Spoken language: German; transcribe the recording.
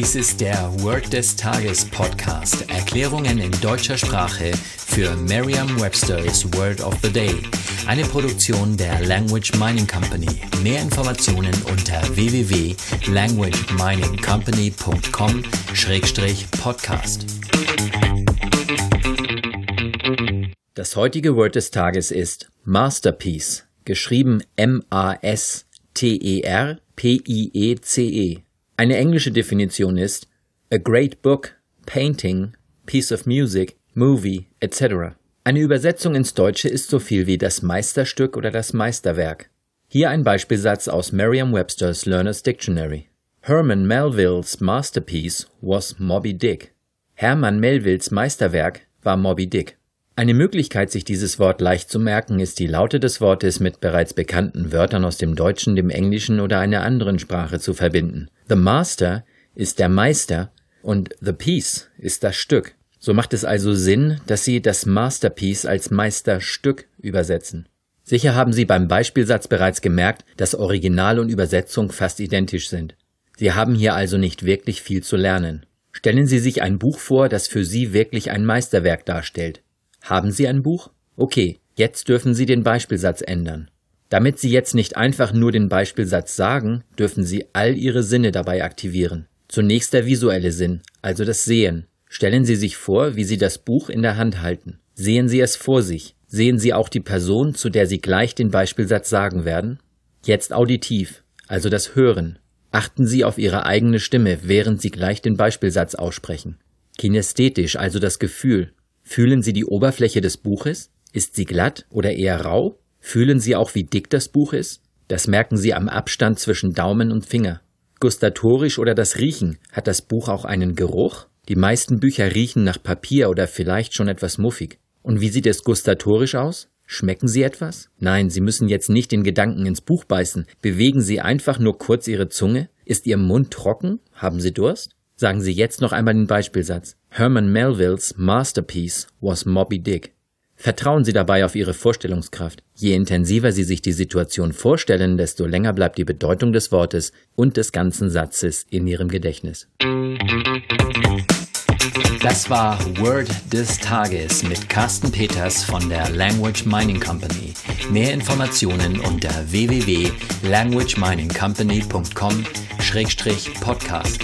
Dies ist der Word des Tages Podcast. Erklärungen in deutscher Sprache für Merriam-Webster's Word of the Day. Eine Produktion der Language Mining Company. Mehr Informationen unter www.languageminingcompany.com-podcast. Das heutige Word des Tages ist Masterpiece, geschrieben M-A-S-T-E-R-P-I-E-C-E. -E. Eine englische Definition ist a great book, painting, piece of music, movie, etc. Eine Übersetzung ins Deutsche ist so viel wie das Meisterstück oder das Meisterwerk. Hier ein Beispielsatz aus Merriam-Webster's Learner's Dictionary. Herman Melvilles masterpiece was Moby Dick. Hermann Melvilles Meisterwerk war Moby Dick. Eine Möglichkeit, sich dieses Wort leicht zu merken, ist die Laute des Wortes mit bereits bekannten Wörtern aus dem Deutschen, dem Englischen oder einer anderen Sprache zu verbinden. The Master ist der Meister und The Piece ist das Stück. So macht es also Sinn, dass Sie das Masterpiece als Meisterstück übersetzen. Sicher haben Sie beim Beispielsatz bereits gemerkt, dass Original und Übersetzung fast identisch sind. Sie haben hier also nicht wirklich viel zu lernen. Stellen Sie sich ein Buch vor, das für Sie wirklich ein Meisterwerk darstellt. Haben Sie ein Buch? Okay, jetzt dürfen Sie den Beispielsatz ändern. Damit Sie jetzt nicht einfach nur den Beispielsatz sagen, dürfen Sie all Ihre Sinne dabei aktivieren. Zunächst der visuelle Sinn, also das Sehen. Stellen Sie sich vor, wie Sie das Buch in der Hand halten. Sehen Sie es vor sich. Sehen Sie auch die Person, zu der Sie gleich den Beispielsatz sagen werden? Jetzt auditiv, also das Hören. Achten Sie auf Ihre eigene Stimme, während Sie gleich den Beispielsatz aussprechen. Kinästhetisch, also das Gefühl. Fühlen Sie die Oberfläche des Buches? Ist sie glatt oder eher rau? Fühlen Sie auch, wie dick das Buch ist? Das merken Sie am Abstand zwischen Daumen und Finger. Gustatorisch oder das Riechen, hat das Buch auch einen Geruch? Die meisten Bücher riechen nach Papier oder vielleicht schon etwas muffig. Und wie sieht es gustatorisch aus? Schmecken Sie etwas? Nein, Sie müssen jetzt nicht den Gedanken ins Buch beißen. Bewegen Sie einfach nur kurz Ihre Zunge. Ist Ihr Mund trocken? Haben Sie Durst? Sagen Sie jetzt noch einmal den Beispielsatz. Herman Melvilles Masterpiece was Moby Dick. Vertrauen Sie dabei auf Ihre Vorstellungskraft. Je intensiver Sie sich die Situation vorstellen, desto länger bleibt die Bedeutung des Wortes und des ganzen Satzes in Ihrem Gedächtnis. Das war Word des Tages mit Carsten Peters von der Language Mining Company. Mehr Informationen unter schrägstrich podcast.